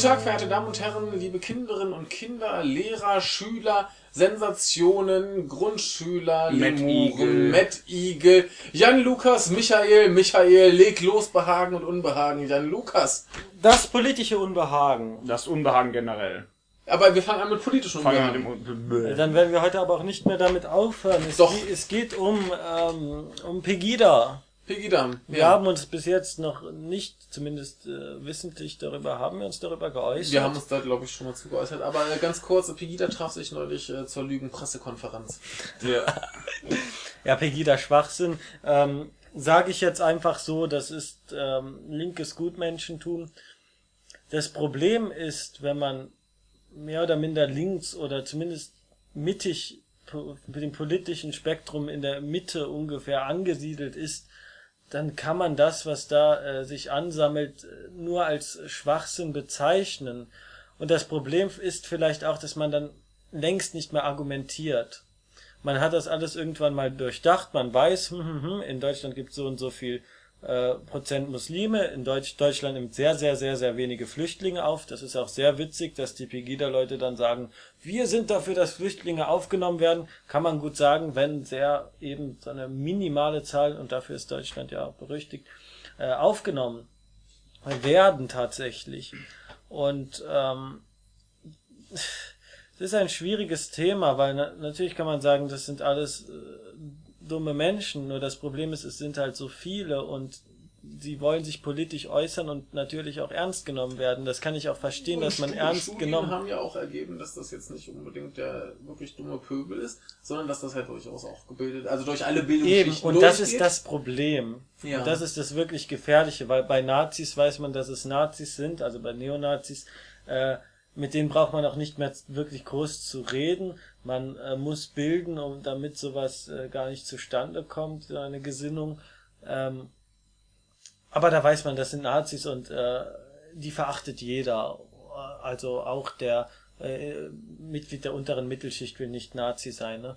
Guten Tag, verehrte Damen und Herren, liebe Kinderinnen und Kinder, Lehrer, Schüler, Sensationen, Grundschüler, Lemuren, Matt Igel, Jan Lukas, Michael, Michael, leg los, Behagen und Unbehagen, Jan Lukas. Das politische Unbehagen. Das Unbehagen generell. Aber wir fangen an mit wir Unbehagen. mit dem Un- Dann werden wir heute aber auch nicht mehr damit aufhören. Es, Doch. Geht, es geht um, ähm, um Pegida. Pegida. Wir haben uns bis jetzt noch nicht, zumindest äh, wissentlich darüber, haben wir uns darüber geäußert. Wir haben uns da, glaube ich, schon mal zugeäußert. Aber äh, ganz kurz, Pegida traf sich neulich äh, zur Lügenpressekonferenz. Ja. Ja, Pegida Schwachsinn. Ähm, Sage ich jetzt einfach so, das ist ähm, linkes Gutmenschentum. Das Problem ist, wenn man mehr oder minder links oder zumindest mittig mit dem politischen Spektrum in der Mitte ungefähr angesiedelt ist, dann kann man das, was da äh, sich ansammelt, äh, nur als Schwachsinn bezeichnen. Und das Problem ist vielleicht auch, dass man dann längst nicht mehr argumentiert. Man hat das alles irgendwann mal durchdacht, man weiß, hm, hm, hm, in Deutschland gibt so und so viel äh, Prozent Muslime, in Deutsch, Deutschland nimmt sehr, sehr, sehr, sehr wenige Flüchtlinge auf. Das ist auch sehr witzig, dass die Pegida-Leute dann sagen, wir sind dafür, dass Flüchtlinge aufgenommen werden. Kann man gut sagen, wenn sehr eben so eine minimale Zahl, und dafür ist Deutschland ja auch berüchtigt, äh, aufgenommen werden tatsächlich. Und ähm, es ist ein schwieriges Thema, weil na natürlich kann man sagen, das sind alles äh, dumme Menschen, nur das Problem ist, es sind halt so viele und sie wollen sich politisch äußern und natürlich auch ernst genommen werden. Das kann ich auch verstehen, dass man Stu- ernst Studien genommen haben ja auch ergeben, dass das jetzt nicht unbedingt der wirklich dumme Pöbel ist, sondern dass das halt durchaus auch gebildet, also durch alle Eben, Bildungsschichten und das ist das Problem. Ja. Und das ist das wirklich Gefährliche, weil bei Nazis weiß man, dass es Nazis sind, also bei Neonazis, äh, mit denen braucht man auch nicht mehr wirklich groß zu reden. Man äh, muss bilden, um damit sowas äh, gar nicht zustande kommt, so eine Gesinnung. Ähm, aber da weiß man, das sind Nazis und äh, die verachtet jeder. Also auch der äh, Mitglied der unteren Mittelschicht will nicht Nazi sein. Ne?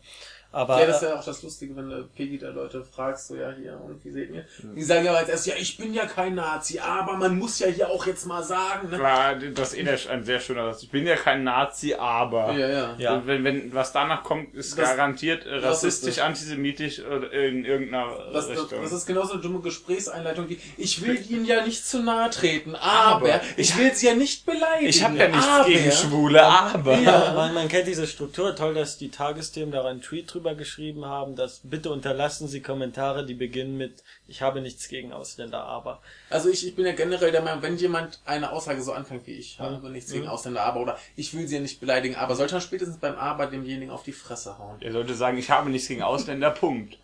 Aber ja, das ist ja auch das Lustige, wenn du Pegida-Leute fragst, so ja hier, und wie seht ihr? Die sagen ja als erstes, ja, ich bin ja kein Nazi, aber man muss ja hier auch jetzt mal sagen, ne? Klar, das ist eh der- ein sehr schöner Satz. Ich bin ja kein Nazi, aber. Ja, ja. Ja. Wenn, wenn was danach kommt, ist Das- garantiert äh, das ist rassistisch, antisemitisch oder in irgendeiner Das, das, Richtung. das ist genauso eine dumme Gesprächseinleitung wie, ich will Ihnen ja nicht zu nahe treten, aber, Aber- ich will Sie ja nicht beleidigen. ich habe ja nichts aber, gegen Schwule, aber. Ja, man, man kennt diese Struktur. Toll, dass die Tagesthemen da einen Tweet drüber geschrieben haben, dass bitte unterlassen Sie Kommentare, die beginnen mit Ich habe nichts gegen Ausländer, aber. Also ich, ich bin ja generell der Meinung, wenn jemand eine Aussage so anfängt wie ich, habe nichts gegen Ausländer, aber oder ich will sie ja nicht beleidigen, aber sollte er spätestens beim Aber demjenigen auf die Fresse hauen. Er sollte sagen, ich habe nichts gegen Ausländer, Punkt.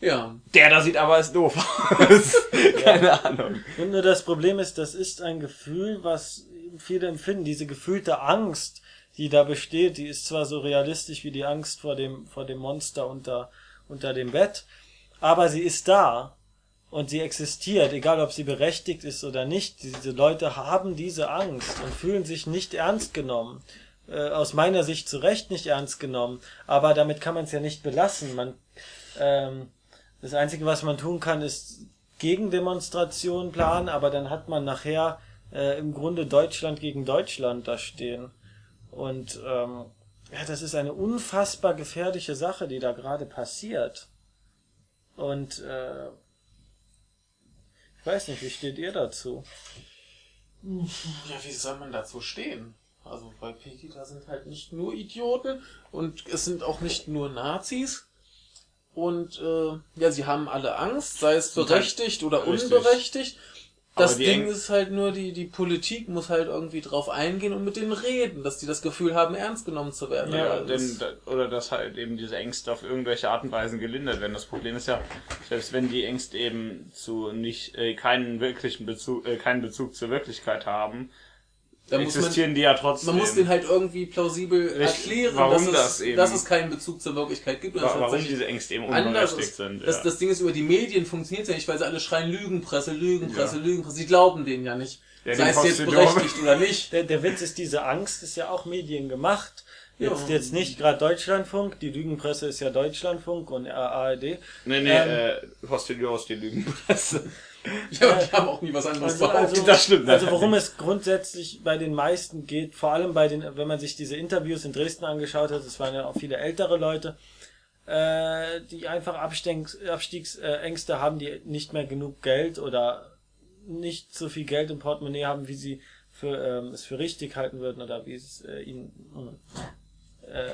Ja. Der da sieht aber ist doof aus. Keine Ahnung. Und nur das Problem ist, das ist ein Gefühl, was viele empfinden. Diese gefühlte Angst, die da besteht, die ist zwar so realistisch wie die Angst vor dem, vor dem Monster unter, unter dem Bett, aber sie ist da. Und sie existiert, egal ob sie berechtigt ist oder nicht. Diese Leute haben diese Angst und fühlen sich nicht ernst genommen. Äh, aus meiner Sicht zu Recht nicht ernst genommen. Aber damit kann man es ja nicht belassen. Man, ähm, das Einzige, was man tun kann, ist Gegendemonstrationen planen, aber dann hat man nachher äh, im Grunde Deutschland gegen Deutschland da stehen. Und ähm, ja, das ist eine unfassbar gefährliche Sache, die da gerade passiert. Und äh, ich weiß nicht, wie steht ihr dazu? Ja, wie soll man dazu stehen? Also bei Pegida sind halt nicht nur Idioten und es sind auch nicht nur Nazis. Und äh, ja, sie haben alle Angst, sei es berechtigt oder unberechtigt. Das Ding Eng- ist halt nur, die, die Politik muss halt irgendwie drauf eingehen und mit denen reden, dass die das Gefühl haben, ernst genommen zu werden. Ja, denn, oder dass halt eben diese Ängste auf irgendwelche Art und Weise gelindert werden. Das Problem ist ja, selbst wenn die Ängste eben zu nicht äh, keinen wirklichen Bezug, äh, keinen Bezug zur Wirklichkeit haben, da muss man, existieren die ja trotzdem. man muss den halt irgendwie plausibel Richtig. erklären, Warum dass, das es, eben- dass es keinen Bezug zur Wirklichkeit gibt. und Wa- dass warum diese Ängste eben unberechtigt sind. Das, ja. das Ding ist, über die Medien funktioniert ja nicht, weil sie alle schreien Lügenpresse, Lügenpresse, Lügenpresse. Sie glauben denen ja nicht. Ja, sei es jetzt Postillon. berechtigt oder nicht. Der, der Witz ist, diese Angst ist ja auch Medien gemacht. Jetzt, Ja. jetzt nicht gerade Deutschlandfunk, die Lügenpresse ist ja Deutschlandfunk und ARD. nee, nee, ähm, äh, Postillon ist die Lügenpresse. Ja, und die haben auch nie was anderes Also, behauptet. also, Das stimmt, also das- worum es grundsätzlich bei den meisten geht, vor allem bei den, wenn man sich diese Interviews in Dresden angeschaut hat, es waren ja auch viele ältere Leute, äh, die einfach Abstiegs, Abstiegsängste haben, die nicht mehr genug Geld oder nicht so viel Geld im Portemonnaie haben, wie sie für, ähm, es für richtig halten würden oder wie es äh, ihnen äh,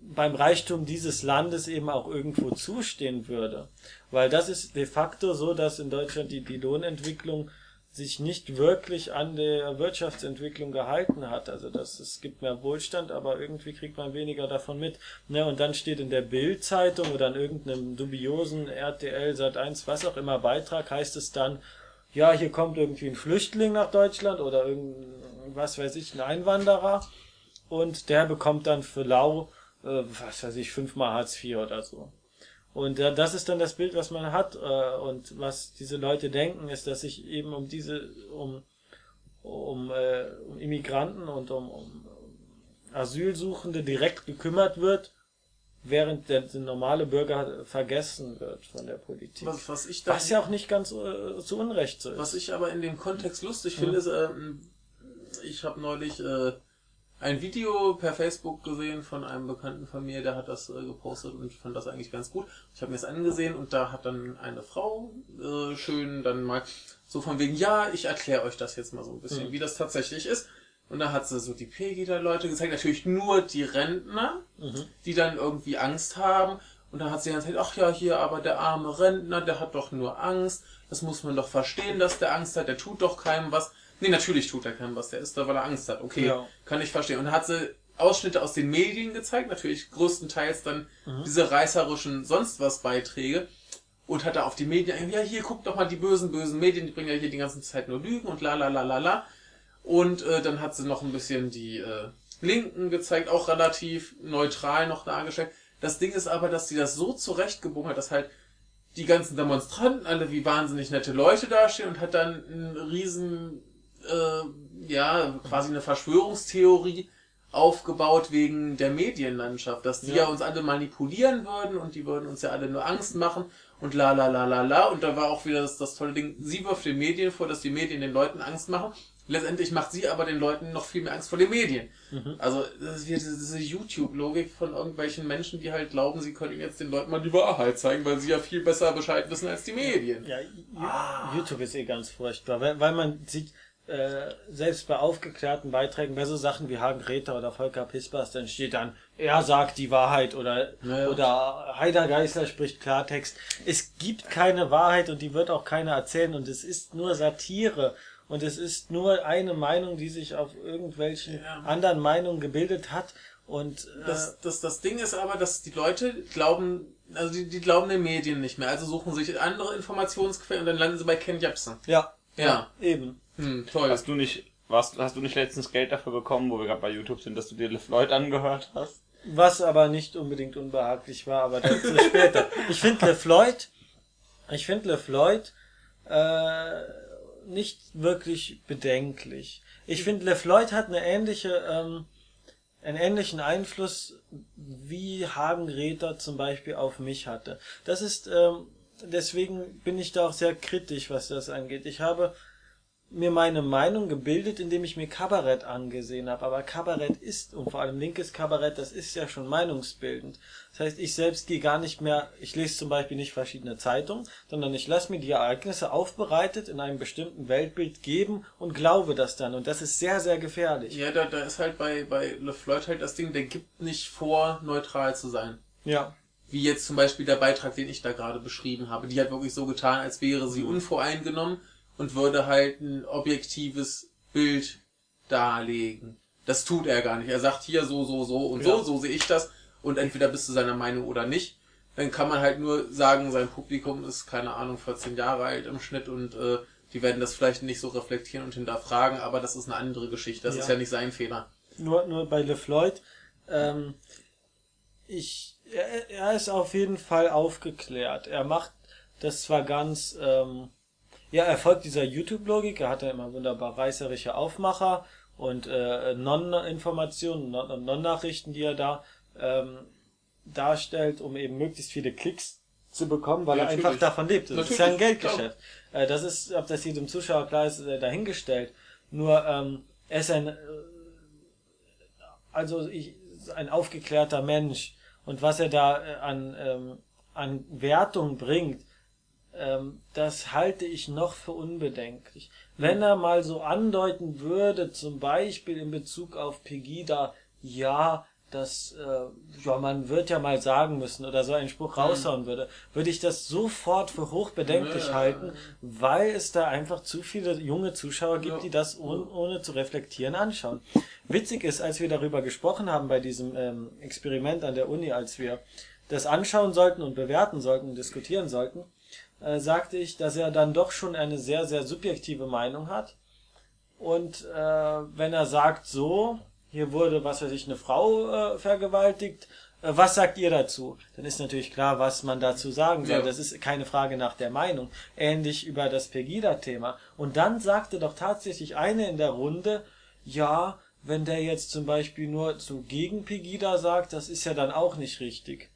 beim Reichtum dieses Landes eben auch irgendwo zustehen würde. Weil das ist de facto so, dass in Deutschland die, die Lohnentwicklung sich nicht wirklich an der Wirtschaftsentwicklung gehalten hat. Also das, es gibt mehr Wohlstand, aber irgendwie kriegt man weniger davon mit. Ne, und dann steht in der Bild-Zeitung oder in irgendeinem dubiosen RTL Sat 1, was auch immer Beitrag, heißt es dann, ja, hier kommt irgendwie ein Flüchtling nach Deutschland oder irgend, was weiß ich, ein Einwanderer und der bekommt dann für lau, äh, was weiß ich, fünfmal Hartz IV oder so. Und äh, das ist dann das Bild, was man hat. Äh, und was diese Leute denken, ist, dass sich eben um diese, um, um, äh, um Immigranten und um, um Asylsuchende direkt gekümmert wird, während der, der normale Bürger vergessen wird von der Politik. Was, was ich da Was ja auch nicht ganz äh, zu Unrecht so ist. Was ich aber in dem Kontext lustig finde, ist, ähm, ich habe neulich äh, ein Video per Facebook gesehen von einem Bekannten von mir, der hat das äh, gepostet und fand das eigentlich ganz gut. Ich habe mir das angesehen und da hat dann eine Frau äh, schön dann mal so von wegen, ja, ich erkläre euch das jetzt mal so ein bisschen, wie das tatsächlich ist. Und da hat sie so die Pegida-Leute gezeigt, natürlich nur die Rentner, die dann irgendwie Angst haben. Und da hat sie dann gesagt, ach ja, hier, aber der arme Rentner, der hat doch nur Angst. Das muss man doch verstehen, dass der Angst hat. Der tut doch keinem was. Nee, natürlich tut er keinem was. Der ist da, weil er Angst hat. Okay, Ja. kann ich verstehen. Und da hat sie Ausschnitte aus den Medien gezeigt. Natürlich größtenteils dann diese reißerischen sonst was Beiträge. Und hat da auf die Medien, ja, hier, guckt doch mal die bösen, bösen Medien, die bringen ja hier die ganze Zeit nur Lügen und la la la la la. Und äh, dann hat sie noch ein bisschen die äh, Linken gezeigt, auch relativ neutral noch dargestellt. Das Ding ist aber, dass sie das so zurechtgebogen hat, dass halt die ganzen Demonstranten alle wie wahnsinnig nette Leute dastehen und hat dann einen riesen, äh, ja, quasi eine Verschwörungstheorie aufgebaut wegen der Medienlandschaft, dass die ja. Ja. uns alle manipulieren würden und die würden uns ja alle nur Angst machen und la la la la la und da war auch wieder das, das tolle Ding, sie wirft den Medien vor, dass die Medien den Leuten Angst machen. Letztendlich macht sie aber den Leuten noch viel mehr Angst vor den Medien. Also das ist wieder diese, YouTube-Logik von irgendwelchen Menschen, die halt glauben, sie können jetzt den Leuten mal die Wahrheit zeigen, weil sie ja viel besser Bescheid wissen als die Medien. Ja, Ju- YouTube ist eh ganz furchtbar, weil, weil man sieht, äh, selbst bei aufgeklärten Beiträgen, bei so Sachen wie Hagen Räther oder Volker Pispers, dann steht dann, er sagt die Wahrheit oder, ja. oder Heider Geißler spricht Klartext. Es gibt keine Wahrheit und die wird auch keiner erzählen und es ist nur Satire und es ist nur eine Meinung, die sich auf irgendwelchen Ja. anderen Meinungen gebildet hat und äh, Das, das, das Ding ist aber, dass die Leute glauben, also die, die glauben den Medien nicht mehr, also suchen sich andere Informationsquellen und dann landen sie bei Ken Jebsen. ja, Ja. eben. Hm, toll. Hast du nicht, warst, hast du nicht letztens Geld dafür bekommen, wo wir gerade bei YouTube sind, dass du dir LeFloid angehört hast? Was aber nicht unbedingt unbehaglich war, aber dazu später. Ich finde LeFloid, ich finde LeFloid äh, nicht wirklich bedenklich. Ich finde LeFloid hat eine ähnliche, ähm, einen ähnlichen Einfluss, wie Hagen Räther zum Beispiel auf mich hatte. Das ist, ähm, deswegen bin ich da auch sehr kritisch, was das angeht. Ich habe mir meine Meinung gebildet, indem ich mir Kabarett angesehen habe. Aber Kabarett ist, und vor allem linkes Kabarett, das ist ja schon meinungsbildend. Das heißt, ich selbst gehe gar nicht mehr, ich lese zum Beispiel nicht verschiedene Zeitungen, sondern ich lasse mir die Ereignisse aufbereitet in einem bestimmten Weltbild geben und glaube das dann. Und das ist sehr, sehr gefährlich. Ja, da, da ist halt bei, bei LeFloid halt das Ding, der gibt nicht vor, neutral zu sein. Ja. Wie jetzt zum Beispiel der Beitrag, den ich da gerade beschrieben habe. Die hat wirklich so getan, als wäre sie unvoreingenommen und würde halt ein objektives Bild darlegen. Das tut er gar nicht. Er sagt hier so, so, so und so, Ja. so sehe ich das. Und entweder bist du seiner Meinung oder nicht. Dann kann man halt nur sagen, sein Publikum ist, keine Ahnung, 14 Jahre alt im Schnitt und äh, die werden das vielleicht nicht so reflektieren und hinterfragen, aber das ist eine andere Geschichte. Das Ja. ist ja nicht sein Fehler. nur, nur bei LeFloid. Ähm, ich, er, er ist auf jeden Fall aufgeklärt. Er macht das zwar ganz, ähm, ja, er folgt dieser YouTube-Logik. Er hat ja immer wunderbar reißerische Aufmacher und äh, Non-Informationen, Non- Non-Nachrichten, die er da ähm, darstellt, um eben möglichst viele Klicks zu bekommen, weil Ja, er einfach davon lebt. Das ist Natürlich, ja ein Geldgeschäft. Äh, Das ist, ob das jedem Zuschauer klar ist, dahingestellt. Nur ähm, er ist ein, äh, also ich, ein aufgeklärter Mensch und was er da äh, an ähm, an Wertung bringt, ähm, das halte ich noch für unbedenklich. Wenn er mal so andeuten würde, zum Beispiel in Bezug auf Pegida, ja, das, äh, ja, man wird ja mal sagen müssen oder so einen Spruch raushauen würde, würde ich das sofort für hochbedenklich Ja. halten, weil es da einfach zu viele junge Zuschauer gibt, Ja. die das ohne, ohne zu reflektieren anschauen. Witzig ist, als wir darüber gesprochen haben bei diesem ähm, Experiment an der Uni, als wir das anschauen sollten und bewerten sollten und diskutieren sollten, äh, sagte ich, dass er dann doch schon eine sehr, sehr subjektive Meinung hat. Und äh, wenn er sagt, so, hier wurde, was weiß ich, eine Frau äh, vergewaltigt, äh, was sagt ihr dazu? Dann ist natürlich klar, was man dazu sagen soll. Ja. Das ist keine Frage nach der Meinung. Ähnlich über das Pegida-Thema. Und dann sagte doch tatsächlich eine in der Runde, ja, wenn der jetzt zum Beispiel nur zu gegen Pegida sagt, das ist ja dann auch nicht richtig.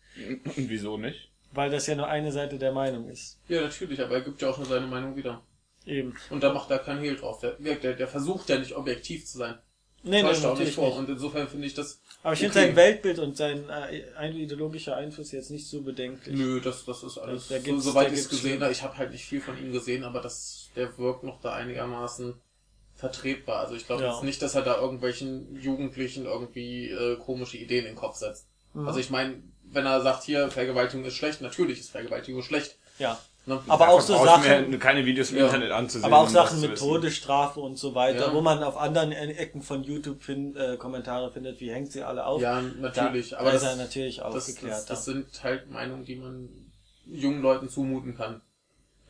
Und wieso nicht? Weil das ja nur eine Seite der Meinung ist. Ja, natürlich, aber er gibt ja auch nur seine Meinung wieder. Eben. Und da macht er keinen Hehl drauf. Der, der, der versucht ja nicht objektiv zu sein. Nee, nee, er auch nicht vor. nicht. Und insofern finde ich das. Aber ich finde okay. sein Weltbild und sein äh, ideologischer Einfluss jetzt nicht so bedenklich. Nö, das, das ist alles. Da so, gibt's- soweit da ich es gesehen habe, ich habe halt nicht viel von ihm gesehen, aber das, der wirkt noch da einigermaßen vertretbar. Also ich glaube Ja. jetzt nicht, dass er da irgendwelchen Jugendlichen irgendwie äh, komische Ideen in den Kopf setzt. Mhm. Also ich meine, wenn er sagt, hier, Vergewaltigung ist schlecht, natürlich ist Vergewaltigung schlecht. Ja. Ne? Aber auch so Sachen- keine Videos im Ja. Internet anzusehen. Aber auch um Sachen das mit. Todesstrafe und so weiter, Ja. wo man auf anderen Ecken von YouTube find, äh, Kommentare findet, wie hängt sie alle auf. Ja, natürlich. Da, aber das, ist er natürlich das, aufgeklärt. das, das sind halt Meinungen, die man jungen Leuten zumuten kann.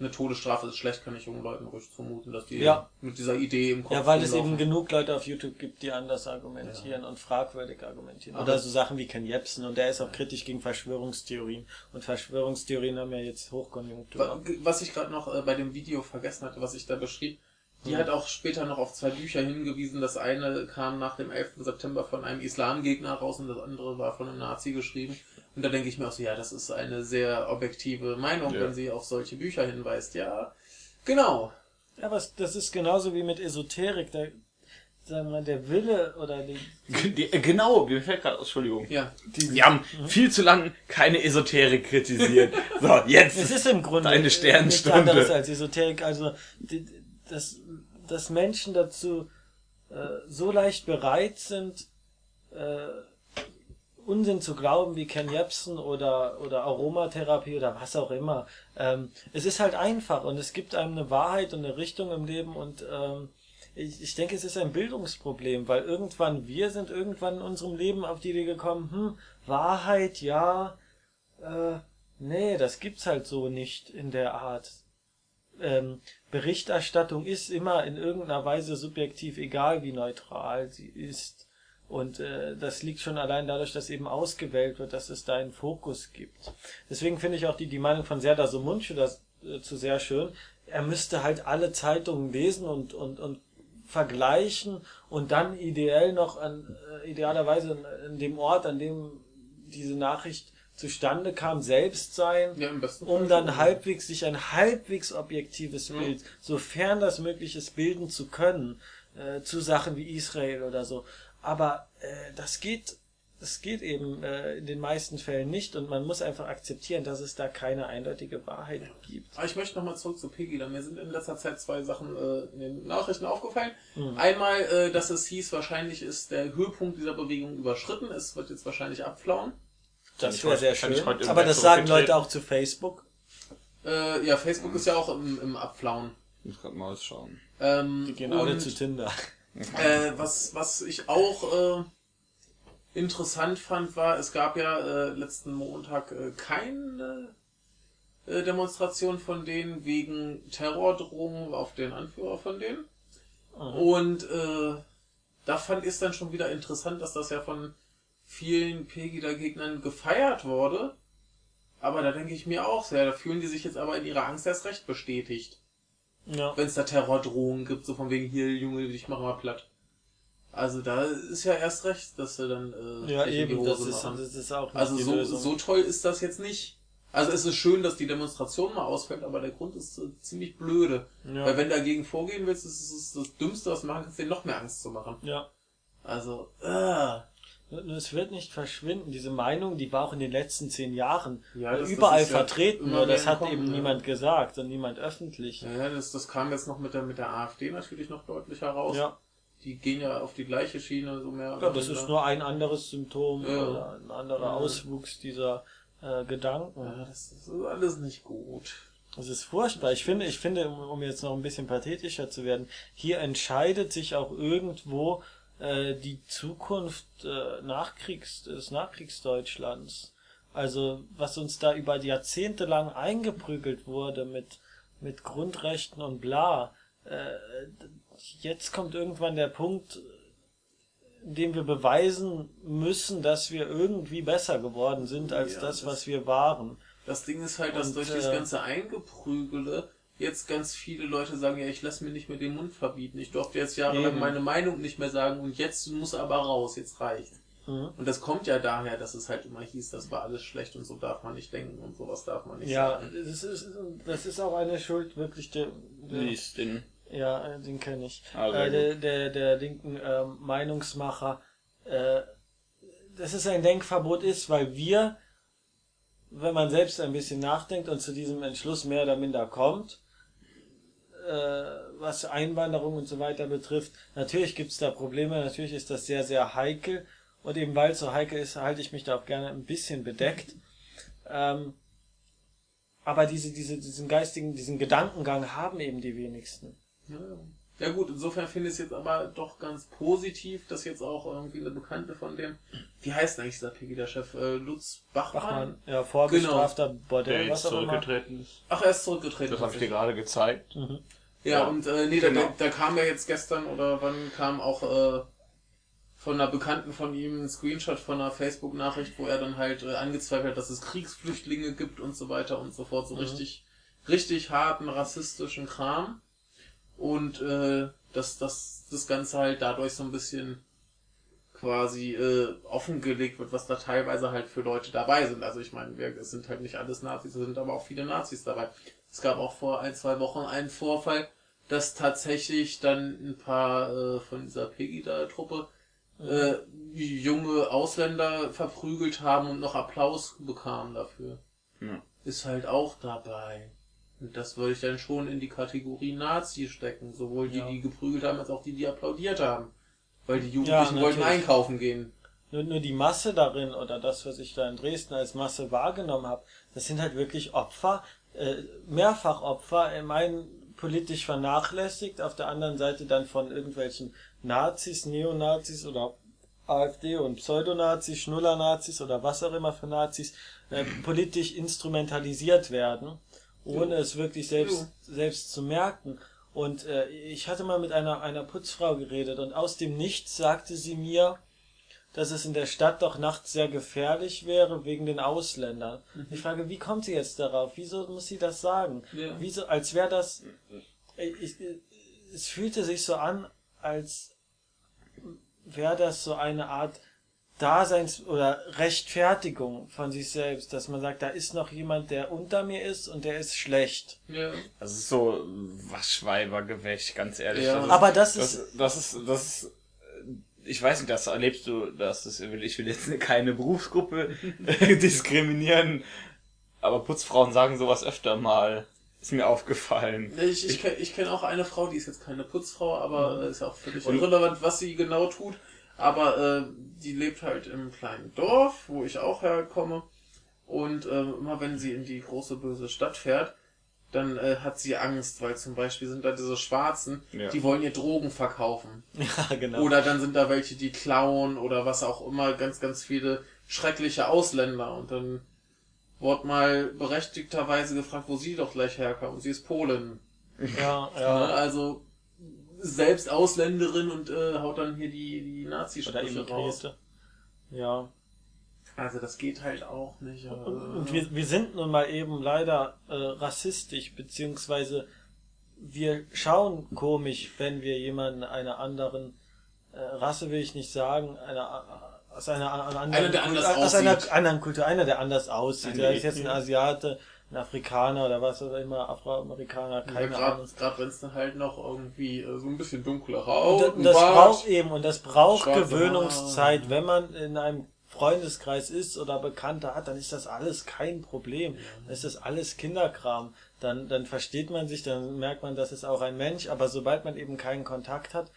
Eine Todesstrafe ist schlecht, kann ich jungen Leuten ruhig zumuten, dass die Ja. mit dieser Idee im Kopf ja, weil es rumlaufen. eben genug Leute auf YouTube gibt, die anders argumentieren und fragwürdig argumentieren. Aber- Oder so Sachen wie Ken Jebsen und der ist auch kritisch gegen Verschwörungstheorien. Und Verschwörungstheorien haben ja jetzt Hochkonjunktur. Wa- Was ich gerade noch äh, bei dem Video vergessen hatte, was ich da beschrieb, die hat auch später noch auf zwei Bücher hingewiesen. Das eine kam nach dem 11. September von einem Islamgegner raus und das andere war von einem Nazi geschrieben. Und da denke ich mir auch so, ja, das ist eine sehr objektive Meinung, Ja. wenn sie auf solche Bücher hinweist. Ja, genau. Ja, aber das ist genauso wie mit Esoterik. Da, sagen wir mal, der Wille oder die, Die, äh, genau, mir fällt gerade, Entschuldigung. Ja, Wir haben viel zu lang keine Esoterik kritisiert. So, jetzt. Es ist im Grunde nichts Sternstunde. anderes als Esoterik. Also, die, dass, dass Menschen dazu äh, so leicht bereit sind, äh, Unsinn zu glauben wie Ken Jebsen oder, oder Aromatherapie oder was auch immer. Ähm, es ist halt einfach und es gibt einem eine Wahrheit und eine Richtung im Leben und ähm, ich, ich denke, es ist ein Bildungsproblem, weil irgendwann, wir sind irgendwann in unserem Leben auf die Idee gekommen, hm, Wahrheit, ja, äh, nee, das gibt's halt so nicht in der Art. Ähm, Berichterstattung ist immer in irgendeiner Weise subjektiv, egal wie neutral sie ist. Und äh, das liegt schon allein dadurch, dass eben ausgewählt wird, dass es da einen Fokus gibt. Deswegen finde ich auch die, die Meinung von Serdar Somuncu das äh, zu sehr schön. Er müsste halt alle Zeitungen lesen und, und, und vergleichen und dann ideell noch an, äh, idealerweise an, an dem Ort, an dem diese Nachricht zustande kam, selbst sein ja, um dann halbwegs sich ein halbwegs objektives Ja. Bild, sofern das möglich ist, bilden zu können, äh, zu Sachen wie Israel oder so. Aber äh, das geht, das geht eben äh, in den meisten Fällen nicht und man muss einfach akzeptieren, dass es da keine eindeutige Wahrheit gibt. Aber ich möchte nochmal zurück zu Peggy. Mir sind in letzter Zeit zwei Sachen äh, in den Nachrichten aufgefallen. Mhm. Einmal, äh, dass es hieß, wahrscheinlich ist der Höhepunkt dieser Bewegung überschritten. Es wird jetzt wahrscheinlich abflauen. Das wäre sehr schön. Aber das sagen? Leute auch zu Facebook. Äh, ja, Facebook ist ja auch im, im Abflauen. Ich muss gerade mal ausschauen. Ähm, Die gehen alle zu Tinder. Äh, was, was ich auch äh, interessant fand, war, es gab ja äh, letzten Montag äh, keine äh, Demonstration von denen wegen Terrordrohungen auf den Anführer von denen. Und äh, da fand ich es dann schon wieder interessant, dass das ja von vielen Pegida-Gegnern gefeiert wurde. Aber da denke ich mir auch sehr, da fühlen die sich jetzt aber in ihrer Angst erst recht bestätigt Ja. wenn es da Terrordrohungen gibt, so von wegen hier, Junge, ich mach mal platt. Also da ist ja erst recht, dass sie dann äh, Ja, eben, das ist, das ist auch Also so, Lösung. so toll ist das jetzt nicht. Also es ist schön, dass die Demonstration mal ausfällt, aber der Grund ist äh, ziemlich blöde. Ja. Weil wenn du dagegen vorgehen willst, ist es das Dümmste, was du machen kannst, denen noch mehr Angst zu machen. Ja. Also, äh, Es wird nicht verschwinden. Diese Meinung, die war auch in den letzten zehn Jahren Ja, das- überall das ja vertreten, immer nur das hat eben ja. niemand gesagt und niemand öffentlich. ja, ja, das, das kam jetzt noch mit der, mit der AfD natürlich noch deutlicher raus. Ja, Die gehen ja auf die gleiche Schiene, so mehr. ja das ist nur ein anderes Symptom Ja. oder ein anderer Ja. Auswuchs dieser äh, Gedanken. Ja, das ist alles nicht gut. Das ist furchtbar. Ich finde, ich finde, um jetzt noch ein bisschen pathetischer zu werden, hier entscheidet sich auch irgendwo äh, die Zukunft äh, Nachkriegs, des Nachkriegsdeutschlands. Also was uns da über Jahrzehnte lang eingeprügelt wurde mit mit Grundrechten und bla. Äh, jetzt kommt irgendwann der Punkt, in dem wir beweisen müssen, dass wir irgendwie besser geworden sind als Ja, das, das- was wir waren. Das Ding ist halt, dass Und, durch äh, das ganze Eingeprügele jetzt ganz viele Leute sagen, ja, ich lasse mir nicht mehr den Mund verbieten. Ich durfte jetzt jahrelang Eben. meine Meinung nicht mehr sagen und jetzt muss aber raus, jetzt reicht. Mhm. Und das kommt ja daher, dass es halt immer hieß, das war alles schlecht und so darf man nicht denken und sowas darf man nicht Ja, sagen. das ist, das ist auch eine Schuld wirklich der, der Lies den. ja, äh, den kenne ich. Ah, äh, der, der, der linken ähm, Meinungsmacher. Äh, dass es ein Denkverbot ist, weil wir, wenn man selbst ein bisschen nachdenkt und zu diesem Entschluss mehr oder minder kommt, äh, was Einwanderung und so weiter betrifft, natürlich gibt es da Probleme, natürlich ist das sehr, sehr heikel. Und eben weil es so heikel ist, halte ich mich da auch gerne ein bisschen bedeckt. Ähm, aber diese, diese, diesen geistigen, diesen Gedankengang haben eben die wenigsten. Ja, ja gut, insofern finde ich es jetzt aber doch ganz positiv, dass jetzt auch irgendwie eine Bekannte von dem, wie heißt eigentlich dieser Pegida-Chef, äh, Lutz Bachmann? Bachmann, ja, vorbestrafter Der Bordell, jetzt auch immer. zurückgetreten ist. Ach, er ist zurückgetreten. Das habe ich dir gerade gezeigt. Mhm. Ja, Ja, und äh, nee, da, genau. da, da kam ja jetzt gestern oder wann kam auch äh, von einer Bekannten von ihm ein Screenshot von einer Facebook-Nachricht, wo er dann halt äh, angezweifelt hat, dass es Kriegsflüchtlinge gibt und so weiter und so fort. So Mhm. richtig, richtig harten rassistischen Kram. Und äh, dass, dass das Ganze halt dadurch so ein bisschen quasi äh, offengelegt wird, was da teilweise halt für Leute dabei sind. Also ich meine, wir, es sind halt nicht alles Nazis, es sind aber auch viele Nazis dabei. Es gab auch vor ein, zwei Wochen einen Vorfall, dass tatsächlich dann ein paar äh, von dieser Pegida-Truppe äh, junge Ausländer verprügelt haben und noch Applaus bekamen dafür. Ja. Ist halt auch dabei. Und das würde ich dann schon in die Kategorie Nazi stecken. Sowohl die, Ja. die geprügelt haben, als auch die, die applaudiert haben. Weil die Jugendlichen Ja, wollten einkaufen gehen. Nur, nur die Masse darin oder das, was ich da in Dresden als Masse wahrgenommen habe, das sind halt wirklich Opfer, äh, mehrfach Opfer, im einen politisch vernachlässigt, auf der anderen Seite dann von irgendwelchen Nazis, Neonazis oder AfD und Pseudonazis, Schnullernazis oder was auch immer für Nazis, äh, politisch instrumentalisiert werden, ohne es wirklich selbst, selbst zu merken. Und äh, ich hatte mal mit einer, einer Putzfrau geredet und aus dem Nichts sagte sie mir, dass es in der Stadt doch nachts sehr gefährlich wäre wegen den Ausländern. Ich frage, wie kommt sie jetzt darauf? Wieso muss sie das sagen? Ja. Wieso, als wäre das, ich, ich, es fühlte sich so an, als wäre das so eine Art Daseins- oder Rechtfertigung von sich selbst, dass man sagt, da ist noch jemand, der unter mir ist und der ist schlecht. Ja. Das ist so Waschweibergewächt, ganz ehrlich. Ja. Das ist, Aber das das, ist, das ist, das ist, ich weiß nicht, das erlebst du, das ist, ich will jetzt keine Berufsgruppe diskriminieren, aber Putzfrauen sagen sowas öfter mal. Ist mir aufgefallen. Ich, ich, kenn- ich kenne auch eine Frau, die ist jetzt keine Putzfrau, aber äh, ist auch völlig irrelevant, was sie genau tut. Aber äh, die lebt halt im kleinen Dorf, wo ich auch herkomme. Und äh, immer wenn sie in die große böse Stadt fährt, dann äh, hat sie Angst, weil zum Beispiel sind da diese Schwarzen, Ja. die wollen ihr Drogen verkaufen. ja, genau. Oder dann sind da welche, die klauen oder was auch immer, ganz, ganz viele schreckliche Ausländer. Und dann wurde mal berechtigterweise gefragt, wo sie doch gleich herkam. Und sie ist Polin. ja, ja. Also selbst Ausländerin und äh, haut dann hier die, die Nazi-Sprüche raus. Ja. Also das geht halt auch nicht. Äh, Und, und wir, wir sind nun mal eben leider äh, rassistisch, beziehungsweise wir schauen komisch, wenn wir jemanden einer anderen äh, Rasse will ich nicht sagen, einer aus einer an- anderen, Einer, der anders aus einer anderen Kultur, einer, der anders aussieht. Der ist jetzt ein. Asiate, ein Afrikaner oder was auch immer, Afroamerikaner, keine Gerade Ahnung. wenn es dann halt noch irgendwie äh, so ein bisschen dunkler Haut, Und das Bart. braucht eben, und das braucht Gewöhnungszeit. Wenn man in einem Freundeskreis ist oder Bekannte hat, dann ist das alles kein Problem. Dann ist das alles Kinderkram. Dann, dann versteht man sich, dann merkt man, das ist auch ein Mensch. Aber sobald man eben keinen Kontakt hat,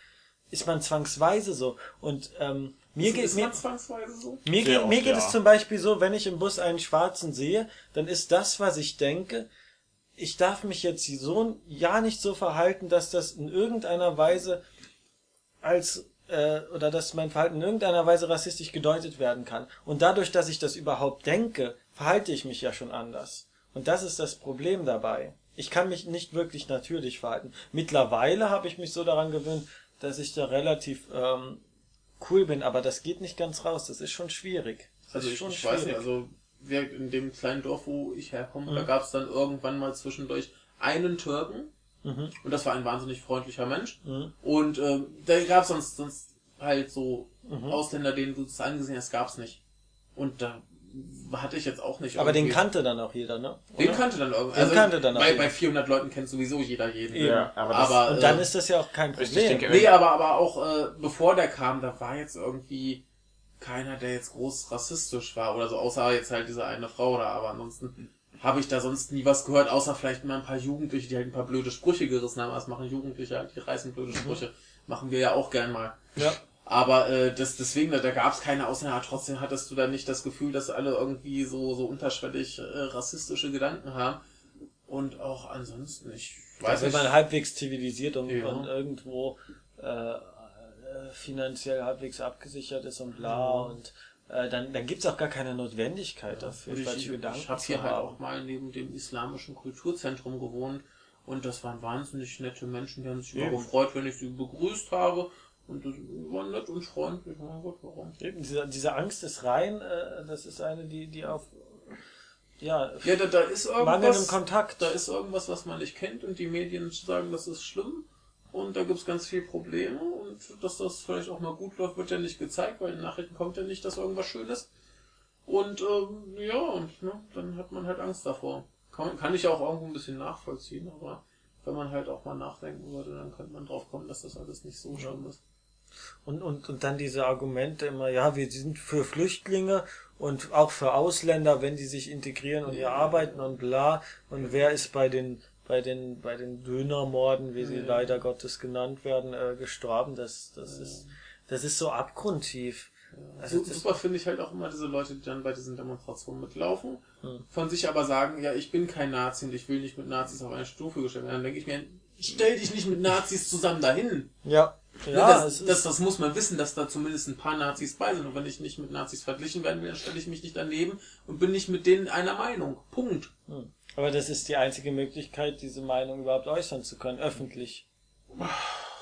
ist man zwangsweise so. Und ähm, mir Ist, geht ist mir, so? mir, geht, mir oft, geht ja. es zum Beispiel so, wenn ich im Bus einen Schwarzen sehe, dann ist das, was ich denke, ich darf mich jetzt so ja nicht so verhalten, dass das in irgendeiner Weise als äh, oder dass mein Verhalten in irgendeiner Weise rassistisch gedeutet werden kann. Und dadurch, dass ich das überhaupt denke, verhalte ich mich ja schon anders. Und das ist das Problem dabei. Ich kann mich nicht wirklich natürlich verhalten. Mittlerweile habe ich mich so daran gewöhnt, dass ich da relativ ähm, cool bin, aber das geht nicht ganz raus. Das ist schon schwierig. Das Also ist ich, ich weiß nicht, also wir, in dem kleinen Dorf, wo ich herkomme, Mhm. da gab es dann irgendwann mal zwischendurch einen Türken Mhm. und das war ein wahnsinnig freundlicher Mensch. Mhm. Und ähm, da gab es sonst, sonst halt so Mhm. Ausländer, denen du es angesehen hast, gab es nicht. Und da hatte ich jetzt auch nicht. Aber den irgendwie- kannte dann auch jeder, ne? Den Oder? kannte dann irgendwie. Den kannte dann auch bei, jeder. bei 400 Leuten kennt sowieso jeder jeden. Ja, aber das- aber Und dann äh, ist das ja auch kein Problem. denke- Nee, aber, aber auch äh, bevor der kam, da war jetzt irgendwie keiner, der jetzt groß rassistisch war oder so, außer jetzt halt diese eine Frau da, aber ansonsten habe ich da sonst nie was gehört, außer vielleicht mal ein paar Jugendliche, die halt ein paar blöde Sprüche gerissen haben. Das machen Jugendliche halt, die reißen blöde Sprüche. Machen wir ja auch gern mal. Ja. Aber äh, das, deswegen, da, da gab es keine aber trotzdem hattest du da nicht das Gefühl, dass alle irgendwie so, so unterschwellig äh, rassistische Gedanken haben. Und auch ansonsten, ich weiß Wenn nicht. man halbwegs zivilisiert und, Ja. und irgendwo äh, äh, finanziell halbwegs abgesichert ist und bla und äh, dann, dann gibt's auch gar keine Notwendigkeit dafür, Und solche ich, Gedanken ich habe hier halt haben. auch mal neben dem islamischen Kulturzentrum gewohnt und das waren wahnsinnig nette Menschen, die haben sich immer gefreut, wenn ich sie begrüßt habe und das war nett und freundlich. Mein Gott, warum? Eben, diese, diese Angst ist rein, äh, das ist eine, die, die auf ja, Ja, da, da ist irgendwas, Kontakt. da ist irgendwas, was man nicht kennt und die Medien sagen, das ist schlimm und da gibt's ganz viele Probleme und dass das vielleicht auch mal gut läuft, wird ja nicht gezeigt, weil in den Nachrichten kommt ja nicht, dass irgendwas schön ist. Und ähm, ja, und, ne, dann hat man halt Angst davor. Kann, kann ich auch irgendwo ein bisschen nachvollziehen, aber wenn man halt auch mal nachdenken würde, dann könnte man drauf kommen, dass das alles nicht so schlimm ist. Und, und, und dann diese Argumente immer, ja, wir sind für Flüchtlinge und auch für Ausländer, wenn die sich integrieren und hier arbeiten und bla. Und wer ist bei den, bei den, bei den Dönermorden, wie sie leider Gottes genannt werden, äh, gestorben? Das, das ist, das ist so abgrundtief. Also Super finde ich halt auch immer diese Leute, die dann bei diesen Demonstrationen mitlaufen, Hm. von sich aber sagen, ja, ich bin kein Nazi und ich will nicht mit Nazis auf eine Stufe gestellt werden. Dann denke ich mir, stell dich nicht mit Nazis zusammen dahin. ja, Ja, ja, das, es ist, das, das muss man wissen, dass da zumindest ein paar Nazis bei sind. Und wenn ich nicht mit Nazis verglichen werden will, dann stelle ich mich nicht daneben und bin nicht mit denen einer Meinung. Punkt. hm. aber das ist die einzige Möglichkeit, diese Meinung überhaupt äußern zu können, öffentlich.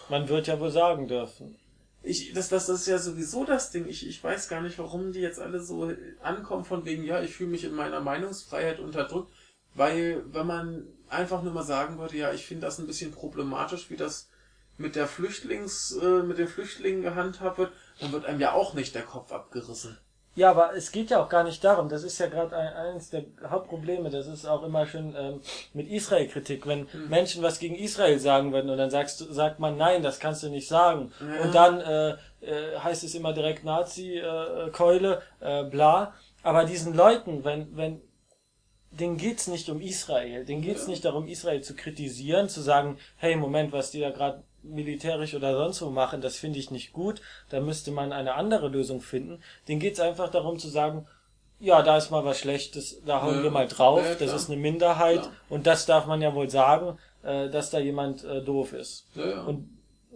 Man wird ja wohl sagen dürfen. Ich, das, das, das ist ja sowieso das Ding. Ich, ich weiß gar nicht, warum die jetzt alle so ankommen von wegen, ja, ich fühle mich in meiner Meinungsfreiheit unterdrückt. Weil, wenn man einfach nur mal sagen würde, ja, ich finde das ein bisschen problematisch, wie das mit der Flüchtlings, äh, mit den Flüchtlingen gehandhabt wird, dann wird einem ja auch nicht der Kopf abgerissen. Ja, aber es geht ja auch gar nicht darum. Das ist ja gerade ein, eines der Hauptprobleme. Das ist auch immer schön ähm, mit Israel-Kritik. Wenn Menschen was gegen Israel sagen würden und dann sagst du, sagt man, nein, das kannst du nicht sagen. Ja. Und dann äh, äh, heißt es immer direkt Nazi-Keule, äh, bla. Aber diesen Leuten, wenn, wenn, denen geht's nicht um Israel. Denen geht's Ja. nicht darum, Israel zu kritisieren, zu sagen, hey, Moment, was die da gerade militärisch oder sonst wo machen, das finde ich nicht gut. Da müsste man eine andere Lösung finden. Denen geht's einfach darum zu sagen, ja, da ist mal was Schlechtes, da hauen Ja. wir mal drauf, Ja, das ist eine Minderheit Klar. und das darf man ja wohl sagen, äh, dass da jemand äh, doof ist. Ja, ja. Und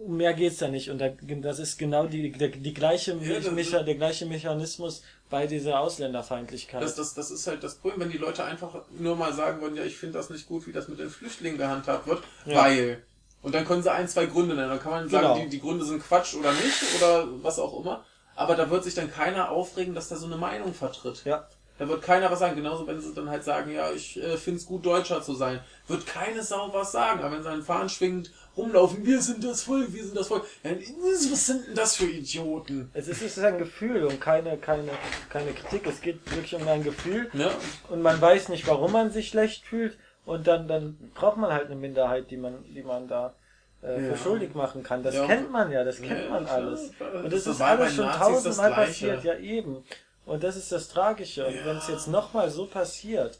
mehr geht's da nicht. Und da, das ist genau die, die, die gleiche, Ja, Mecha, der gleiche Mechanismus bei dieser Ausländerfeindlichkeit. Das, das, das ist halt das Problem, wenn die Leute einfach nur mal sagen würden, ja, ich finde das nicht gut, wie das mit den Flüchtlingen gehandhabt wird, Ja. weil. Und dann können sie ein, zwei Gründe nennen. Dann kann man sagen, Genau. die, die Gründe sind Quatsch oder nicht oder was auch immer. Aber da wird sich dann keiner aufregen, dass der so eine Meinung vertritt. ja. Da wird keiner was sagen. Genauso, wenn sie dann halt sagen, ja, ich äh, find's gut, Deutscher zu sein. Wird keine Sau was sagen. Aber wenn sie einen Fahnen schwingend rumlaufen, wir sind das Volk, wir sind das Volk. Ja, was sind denn das für Idioten? Es ist, es ist ein Gefühl und keine, keine, keine Kritik. Es geht wirklich um ein Gefühl. Ja, Und man weiß nicht, warum man sich schlecht fühlt. Und dann, dann braucht man halt eine Minderheit, die man, die man da äh, Ja. für schuldig machen kann. Das Ja. kennt man ja, das kennt Ja, man klar. alles. Und Das das ist alles schon Nazis tausendmal passiert, ja eben. Und das ist das Tragische. Und Ja. wenn es jetzt nochmal so passiert,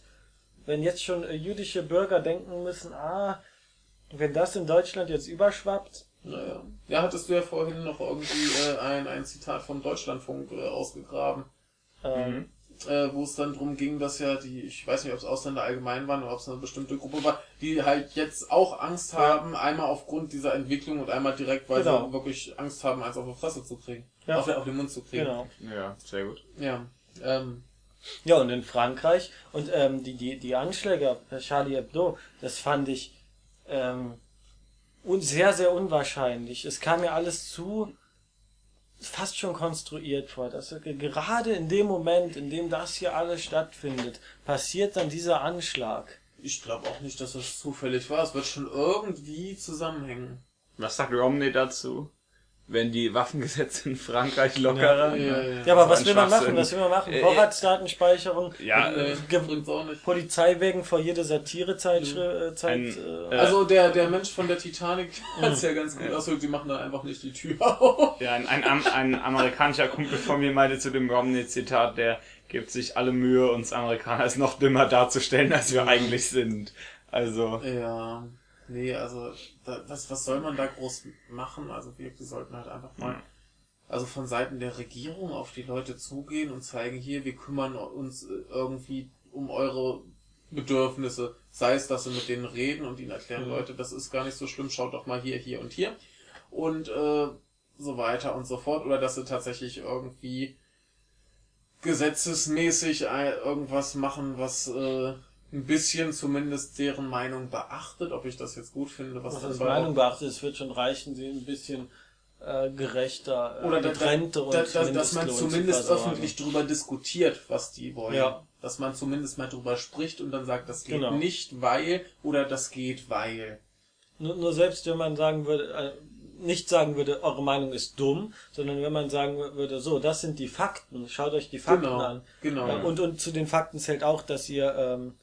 wenn jetzt schon äh, jüdische Bürger denken müssen, ah, wenn das in Deutschland jetzt überschwappt, naja. Ja, hattest du ja vorhin noch irgendwie äh, ein, ein Zitat vom Deutschlandfunk äh, ausgegraben. ähm, äh, wo es dann drum ging, dass ja die, ich weiß nicht, ob es Ausländer allgemein waren oder ob es eine bestimmte Gruppe war, die halt jetzt auch Angst haben, einmal aufgrund dieser Entwicklung und einmal direkt, weil Genau. sie wirklich Angst haben, eins auf die Fresse zu kriegen. Ja. Auf, den- auf den Mund zu kriegen. genau. Ja, sehr gut. Ja. Ähm, Ja, und in Frankreich und ähm, die, die, die Anschläge auf Charlie Hebdo, das fand ich ähm, un sehr, sehr unwahrscheinlich. Es kam mir alles zu fast schon konstruiert vor. Dass gerade in dem Moment, in dem das hier alles stattfindet, passiert dann dieser Anschlag. ich glaube auch nicht, dass das zufällig war. Es wird schon irgendwie zusammenhängen. Was sagt Romney dazu? Wenn die Waffengesetze in Frankreich lockerer? Ja, ja, Ja, aber So was ein will man machen? Was will man machen? Äh, Vorratsdatenspeicherung, Ja, Nee, äh, nicht. Polizeiwägen vor jede Satirezeitschrift. Zeit, Ein, äh, äh, Also der, der Mensch von der Titanic hat es ja ganz gut ausgedrückt, die machen da einfach nicht die Tür auf. Ja, ein, ein, Am- ein amerikanischer Kumpel von mir meinte zu dem Romney-Zitat, der gibt sich alle Mühe, uns Amerikaner als noch dümmer darzustellen, als wir eigentlich sind. Also, Ja, nee, also da, was, was soll man da groß machen? Also wir, wir sollten halt einfach mal, Ja. also von Seiten der Regierung auf die Leute zugehen und zeigen, hier, wir kümmern uns äh, irgendwie um eure Bedürfnisse. Sei es, dass sie mit denen reden und ihnen erklären, Mhm. Leute, das ist gar nicht so schlimm, schaut doch mal hier, hier und hier. Und äh, so weiter und so fort. Oder dass sie tatsächlich irgendwie gesetzesmäßig ein- irgendwas machen, was äh, ein bisschen zumindest deren Meinung beachtet. Ob ich das jetzt gut finde, was Was das Meinung beachtet, es wird schon reichen, sie ein bisschen äh, gerechter, äh, oder da, da, und da, da, dass man zumindest öffentlich drüber diskutiert, was die wollen. Ja. Dass man zumindest mal drüber spricht und dann sagt, das geht Genau. nicht, weil oder das geht, weil. Nur, nur selbst wenn man sagen würde, äh, nicht sagen würde, eure Meinung ist dumm, sondern wenn man sagen würde, so, das sind die Fakten, schaut euch die Fakten Genau, an. genau. Ja, und, und zu den Fakten zählt auch, dass ihr, ähm,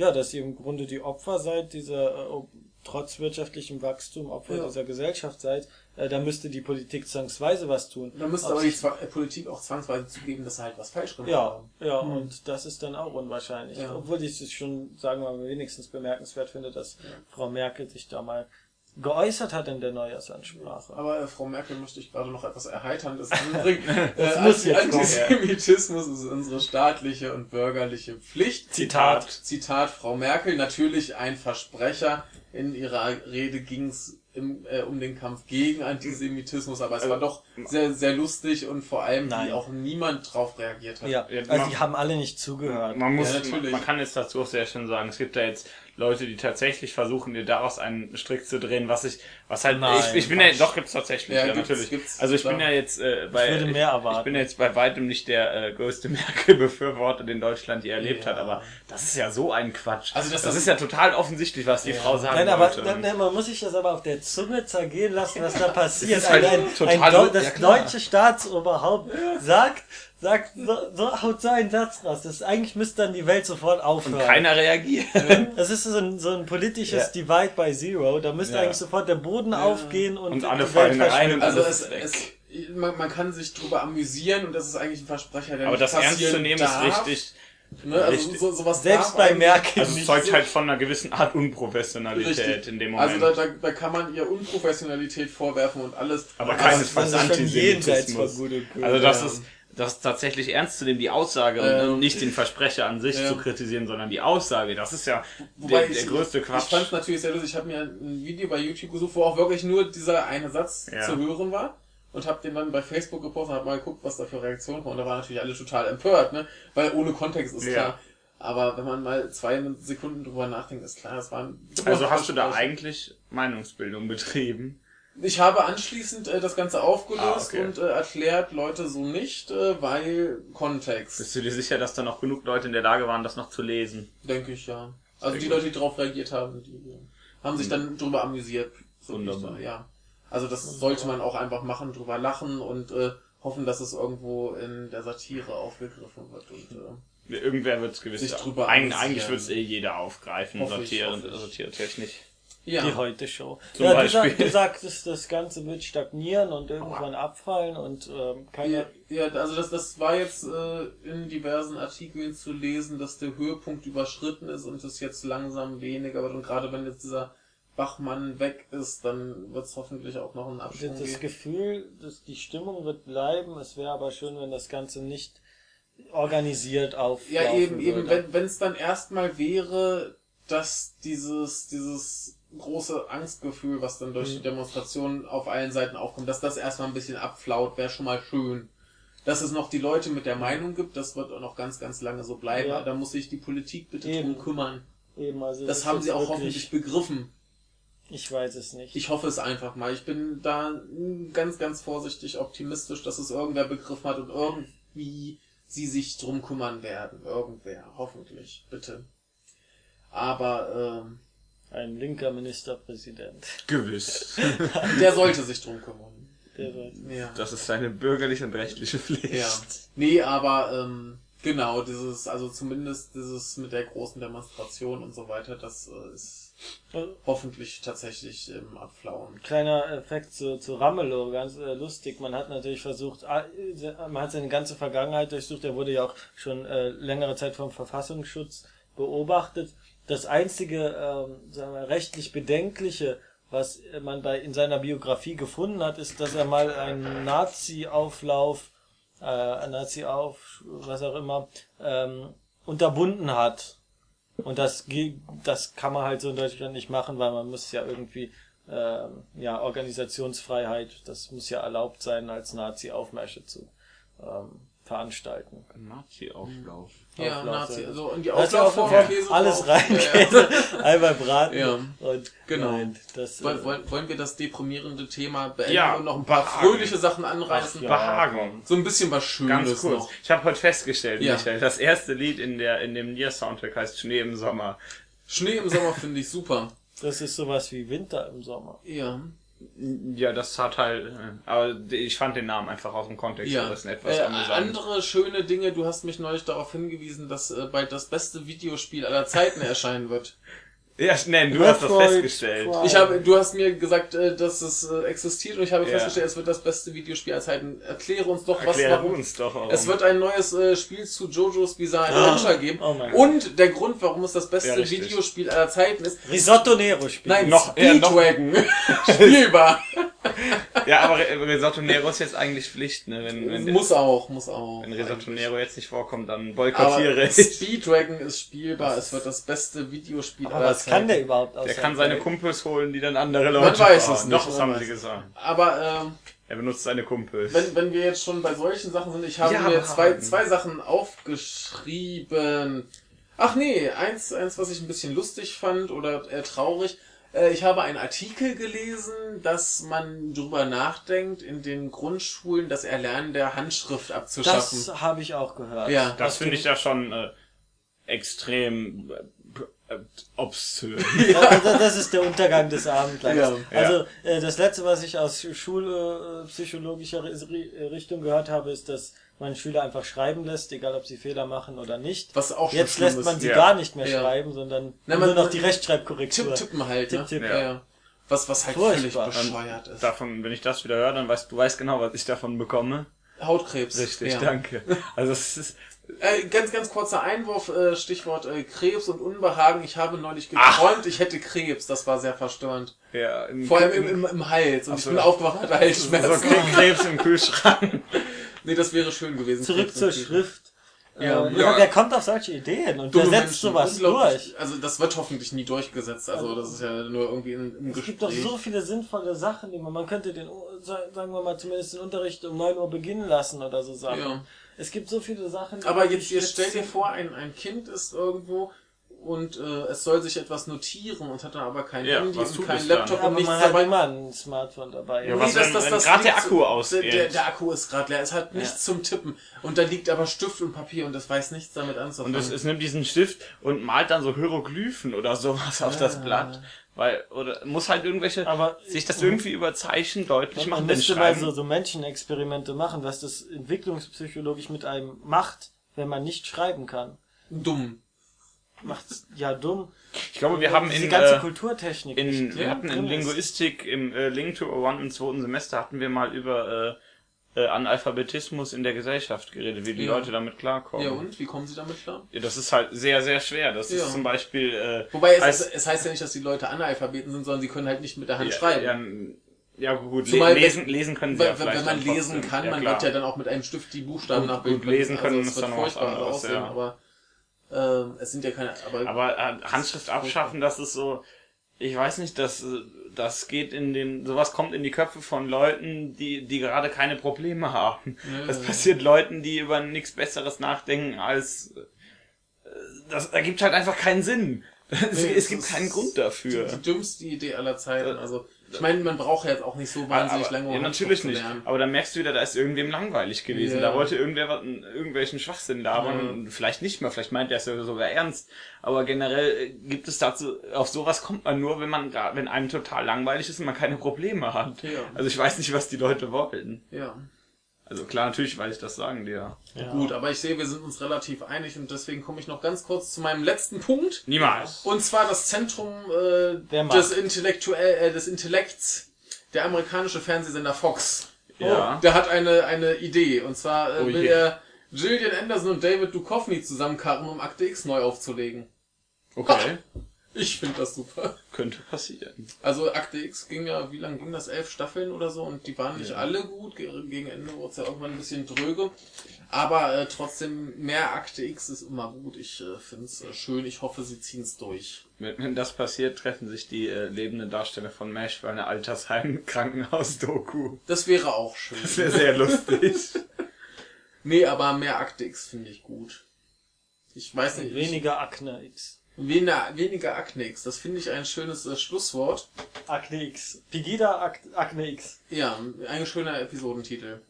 ja, dass ihr im Grunde die Opfer seid, dieser, äh, trotz wirtschaftlichem Wachstum, Opfer Ja. dieser Gesellschaft seid, äh, da müsste die Politik zwangsweise was tun. Da müsste Ob aber die Zwa- äh, Politik auch zwangsweise zugeben, dass sie halt was falsch gemacht Ja, haben. ja, und das ist dann auch unwahrscheinlich. Ja. Obwohl ich es schon, sagen wir mal, wenigstens bemerkenswert finde, dass Frau Merkel sich da mal geäußert hat in der Neujahrsansprache. Aber äh, Frau Merkel möchte ich gerade noch etwas Erheiterndes anbringen. Das äh, muss jetzt kommen. Antisemitismus ist unsere staatliche und bürgerliche Pflicht. Zitat. Zitat Frau Merkel, natürlich ein Versprecher. In ihrer Rede ging es äh, um den Kampf gegen Antisemitismus, aber es war doch sehr, sehr lustig und vor allem, Nein. wie auch niemand drauf reagiert hat. Ja, Ja, also man- die haben alle nicht zugehört. man muss, Ja, man kann jetzt dazu auch sehr schön sagen, es gibt da jetzt Leute, die tatsächlich versuchen, dir daraus einen Strick zu drehen, was ich, was halt, Nein, ich, ich bin ja, Quatsch. doch, gibt's tatsächlich, Ja, ja, gibt's- natürlich. gibt's, also ich bin klar. ja jetzt, äh, bei, würde mehr erwarten. ich bin ja jetzt bei weitem nicht der äh, größte Merkel-Befürworter, den Deutschland je erlebt Ja. hat, aber das ist ja so ein Quatsch. Also das- das, ist ja total offensichtlich, was die Frau sagen Nein, aber nein, man muss sich das aber auf der Zunge zergehen lassen, was da passiert. ist halt ein, ein, total ein das ja, deutsche Staatsoberhaupt sagt, sagt so, so haut so einen Satz raus. Das eigentlich müsste dann die Welt sofort aufhören. Und keiner reagiert. Das ist so ein, so ein politisches Ja. Divide by Zero. Da müsste Ja. eigentlich sofort der Boden aufgehen und, Und alle die fallen Welt rein und verschwinden. Also es, es man, man kann sich drüber amüsieren und das ist eigentlich ein Versprecher, der Aber nicht das ernst zu nehmen darf. ist richtig. Ne? Also richtig. so, sowas Selbst bei Merkel Also es zeugt so. halt von einer gewissen Art Unprofessionalität Richtig. in dem Also Moment. da, da, da kann man ihr Unprofessionalität vorwerfen und alles. aber keinesfalls Antisemitismus. Gut und Böse. Also das Ja. ist das ist tatsächlich ernst zu nehmen, die Aussage Ähm, und nicht den Versprecher an sich ja. zu kritisieren, sondern die Aussage. Das ist ja Wobei der, der größte Quatsch. Ich fand es natürlich sehr lustig. Ich habe mir ein Video bei YouTube gesucht, wo auch wirklich nur dieser eine Satz Ja. zu hören war. Und habe den dann bei Facebook gepostet und habe mal geguckt, was da für Reaktionen kommen. Und da waren natürlich alle total empört, ne? Weil ohne Kontext ist Ja. klar. Aber wenn man mal zwei Sekunden drüber nachdenkt, ist klar, das war ein also hast du da eigentlich Meinungsbildung betrieben? Ich habe anschließend äh, das Ganze aufgelöst Ah, okay. und äh, erklärt, Leute, so nicht, äh, weil Kontext, Bist du dir sicher, dass da noch genug Leute in der Lage waren, das noch zu lesen? denke ich ja. Also Sehr die gut. Leute, die darauf reagiert haben, die haben sich dann drüber amüsiert. So ich Wunderbar. da, ja. Also das sollte man auch einfach machen, drüber lachen und äh, hoffen, dass es irgendwo in der Satire aufgegriffen wird. Und, äh, Irgendwer wird es gewiss. Sich drüber Eig amüsieren. eigentlich wird es eh jeder aufgreifen, ich, sortieren, ich. sortiertechnisch. Ja. Die Heute-Show. Zum Ja, du, sa Beispiel. du sagtest, das Ganze wird stagnieren und irgendwann abfallen und ähm, Ja, keiner. ja, also das, das war jetzt äh, in diversen Artikeln zu lesen, dass der Höhepunkt überschritten ist und es jetzt langsam weniger wird. Und gerade wenn jetzt dieser Bachmann weg ist, dann wird es hoffentlich auch noch einen Abschwung Das geben. Gefühl, dass die Stimmung wird bleiben. Es wäre aber schön, wenn das Ganze nicht organisiert auf. Ja, eben, eben, wenn wenn es dann erstmal wäre, dass dieses, dieses große Angstgefühl, was dann durch die Demonstrationen auf allen Seiten aufkommt, dass das erstmal ein bisschen abflaut, wäre schon mal schön. Dass es noch die Leute mit der Meinung gibt, das wird auch noch ganz, ganz lange so bleiben. Ja. Da muss sich die Politik bitte Eben. drum kümmern. Eben, also Das haben sie auch hoffentlich begriffen. Ich weiß es nicht. Ich hoffe es einfach mal. Ich bin da ganz, ganz vorsichtig optimistisch, dass es irgendwer begriffen hat und irgendwie sie sich drum kümmern werden. Irgendwer. Hoffentlich. Bitte. Aber ähm, Ein linker Ministerpräsident. Gewiss. der sollte sich drum kümmern. Der wird. Ja. Das ist seine bürgerliche und rechtliche Pflicht. Ja. Nee, aber ähm, genau, dieses, also zumindest dieses mit der großen Demonstration und so weiter, das äh, ist hoffentlich tatsächlich im Abflauen. Kleiner Effekt zu, zu Ramelow, ganz äh, lustig. Man hat natürlich versucht, ah, äh, man hat seine ganze Vergangenheit durchsucht. Er wurde ja auch schon äh, längere Zeit vom Verfassungsschutz beobachtet. Das einzige, ähm, sagen wir, rechtlich bedenkliche, was äh, man bei in seiner Biografie gefunden hat, ist, dass er mal einen Nazi-Auflauf, äh, Nazi-Auf, was auch immer, ähm, unterbunden hat. Und das, das kann man halt so in Deutschland nicht machen, weil man muss ja irgendwie, ähm, ja, Organisationsfreiheit, das muss ja erlaubt sein, als Nazi Aufmärsche zu ähm, veranstalten. Nazi-Auflauf. Ja, Auflauf, Nazi, also und die Auflaufform, Auflauf, Käse alles rein, Ja, ja. Käse, einmal braten Ja. und Genau. nein, das, Wollen, äh, wollen, wollen wir das deprimierende Thema beenden Ja, und noch ein paar Behagen. fröhliche Sachen anreißen? Ach, ja. Behagen. So ein bisschen was Schönes Ganz kurz. noch. Ich habe heute festgestellt, Ja. Michael, das erste Lied in der in dem Nier-Soundtrack heißt Schnee im Sommer. Schnee im Sommer finde ich super. das ist sowas wie Winter im Sommer. Ja. Ja, das hat halt, äh, aber ich fand den Namen einfach aus dem Kontext Ja. gerissen etwas Äh, andere schöne Dinge, du hast mich neulich darauf hingewiesen, dass äh, bald das beste Videospiel aller Zeiten erscheinen wird. Ja, nein, du hast das festgestellt. Prime. Ich habe, du hast mir gesagt, äh, dass es äh, existiert und ich habe Ja. festgestellt, es wird das beste Videospiel aller Zeiten. Erkläre uns doch, was, Erklär warum. uns doch, warum. Es wird ein neues äh, Spiel zu JoJo's Bizarre Adventure geben. Oh mein und der Grund, warum es das beste Ja. Videospiel aller Zeiten ist, Risotto Nero spielen. nein, Noch- ja, noch- Speedwagon. Spielbar. Ja, aber Risotto Nero ist jetzt eigentlich Pflicht, ne? Wenn, wenn, muss auch, muss auch. wenn Risotto Nero jetzt nicht vorkommt, dann Aber boykottiere ich. Speedwagon ist spielbar. Es wird das beste Videospiel Aber aller was kann der überhaupt aus Der kann seine Kumpels holen, die dann andere Leute Man weiß fahren. es nicht, Doch, das haben sie es gesagt. Aber ähm, Er benutzt seine Kumpels. wenn, wenn wir jetzt schon bei solchen Sachen sind, ich habe Ja, mir zwei, zwei Sachen aufgeschrieben. Ach nee, eins, eins, was ich ein bisschen lustig fand oder eher traurig. Äh, Ich habe einen Artikel gelesen, dass man drüber nachdenkt, in den Grundschulen das Erlernen der Handschrift abzuschaffen. Das habe ich auch gehört. Ja. das finde ich ja schon äh, extrem äh, äh, obszön. Also das ist der Untergang des Abendlandes. Ja. Also äh, das letzte, was ich aus schulpsychologischer Richtung gehört habe, ist, dass man Schüler einfach schreiben lässt, egal ob sie Fehler machen oder nicht. Was auch schon Jetzt lässt ist. man sie Ja. gar nicht mehr Ja. schreiben, sondern Na, nur man- noch man- die Rechtschreibkorrektur. Tipp, tippen halt, ne? Tipp, tipp, ja. Was, was halt Furchtbar. völlig bescheuert ist. davon, wenn ich das wieder höre, dann weißt du weißt genau, was ich davon bekomme. Hautkrebs. Richtig, ja. danke. Also es ist Äh, ganz, ganz kurzer Einwurf, äh, Stichwort äh, Krebs und Unbehagen. Ich habe neulich geträumt, ich hätte Krebs. Das war sehr verstörend. ja im, Vor allem im, im, im Hals. Und ich so. bin aufgewacht hatte so Halsschmerzen. Kre- Krebs im Kühlschrank. Nee, das wäre schön gewesen. Zurück zur. Schrift. Ja. äh, Ja. Wer kommt auf solche Ideen und wer setzt sowas durch? Also das wird hoffentlich nie durchgesetzt. Also das ist ja nur irgendwie im, im Es Gespräch. gibt doch so viele sinnvolle Sachen, die man, man könnte den, sagen wir mal, zumindest den Unterricht um 9 Uhr beginnen lassen oder so Sachen. Ja. Es gibt so viele Sachen. die Aber jetzt, jetzt stell dir vor, ein, ein Kind ist irgendwo und äh, es soll sich etwas notieren und hat dann aber kein Ja, Handy und kein dann? Laptop Aber und nichts man hat dabei. immer ein Smartphone dabei. Ja, Nee, was, wenn- wenn gerade der Akku ausgeht? Der, der Akku ist gerade leer. Es hat nichts Ja. zum Tippen. Und da liegt aber Stift und Papier und das weiß nichts damit Und anzufangen. es, es nimmt diesen Stift und malt dann so Hieroglyphen oder sowas auf das Blatt. Weil, oder muss halt irgendwelche, Aber- sich das irgendwie über Zeichen deutlich Man machen, denn müsste mal so, so Menschenexperimente machen, was das entwicklungspsychologisch mit einem macht, wenn man nicht schreiben kann. dumm. Macht's ja dumm. ich glaube, wir haben Diese in, ganze äh, Kulturtechnik. in, nicht wir hatten in. Linguistik im äh, Link to One im zweiten Semester hatten wir mal über äh, äh, Analphabetismus in der Gesellschaft geredet, wie die Ja. Leute damit klarkommen. Ja und? Wie kommen sie damit klar? Ja, das ist halt sehr, sehr schwer. Das Ja. ist zum Beispiel äh, Wobei es, als- es heißt ja nicht, dass die Leute Analphabeten sind, sondern sie können halt nicht mit der Hand ja, schreiben. Ja, ja gut, Zumal wenn- lesen, lesen können sie ja Weil, vielleicht wenn man lesen kann, ja, man wird ja dann auch mit einem Stift die Buchstaben Gut- nachbilden gut lesen können Also es dann furchtbar anderes, aussehen, ja. aber äh, es sind ja keine. Aber, Aber äh, Handschrift abschaffen, das ist so, ich weiß nicht, das, äh, das geht in den, sowas kommt in die Köpfe von Leuten, die, die gerade keine Probleme haben. Ja, Das passiert Leuten, die über nichts Besseres nachdenken als, äh, das ergibt halt einfach keinen Sinn. Es, Nee, es es gibt keinen Grund dafür. die, die dümmste Idee aller Zeiten. Also ich meine, man braucht ja jetzt auch nicht so wahnsinnig aber, lange, um ja, natürlich nicht. Aber dann merkst du wieder, da ist irgendwem langweilig gewesen. Ja. Da wollte irgendwer was, irgendwelchen Schwachsinn labern. Vielleicht nicht mehr, vielleicht meint er es ja sogar ernst. Aber generell äh, gibt es dazu, auf sowas kommt man nur, wenn man wenn einem total langweilig ist und man keine Probleme hat. Ja. Also ich weiß nicht, was die Leute wollen. Ja. Also klar, natürlich weiß ich das sagen dir. Ja. Gut, aber ich sehe, wir sind uns relativ einig und deswegen komme ich noch ganz kurz zu meinem letzten Punkt. Niemals. Und zwar das Zentrum äh, des, Intellektuell, äh, des Intellekts, der amerikanische Fernsehsender Fox. Ja. Der hat eine, eine Idee. Und zwar äh, Oh will je. er Gillian Anderson und David Duchovny zusammenkarren, um Akte X neu aufzulegen. Okay. Ich finde das super. Könnte passieren. Also Akte X ging ja, wie lange ging das? Elf Staffeln oder so und die waren nicht alle gut. Ge- Gegen Ende wurde es ja irgendwann ein bisschen dröge. Aber äh, trotzdem, mehr Akte X ist immer gut. Ich äh, finde es äh, schön. Ich hoffe, sie ziehen es durch. Wenn, wenn das passiert, treffen sich die äh, lebenden Darsteller von MASH für eine Altersheim-Krankenhaus-Doku. Das wäre auch schön. Das wäre sehr lustig. nee, aber mehr Akte X finde ich gut. Ich weiß nicht. ich- Weniger Akne X. Weniger, weniger Akne X. Das finde ich ein schönes äh, Schlusswort. Akne X. Pegida Ak Akne X. Ja, ein schöner Episodentitel.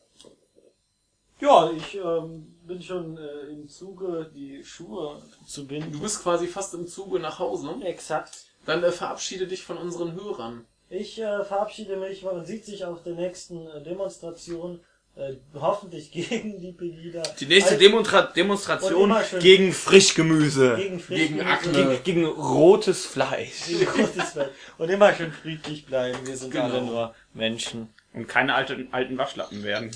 Ja, ich ähm, bin schon äh, im Zuge, die Schuhe zu binden. Du bist quasi fast im Zuge nach Hause. Exakt. Dann äh, verabschiede dich von unseren Hörern. Ich äh, verabschiede mich, man sieht sich auf der nächsten äh, Demonstration, äh, hoffentlich gegen die Pegida. Die nächste Also, Demonstra Demonstration gegen Frischgemüse. gegen, gegen Akne. Gegen, gegen rotes Fleisch. Gegen rotes Fleisch. Und immer schön friedlich bleiben, wir sind Genau. alle nur Menschen. Und keine alten, alten Waschlappen werden.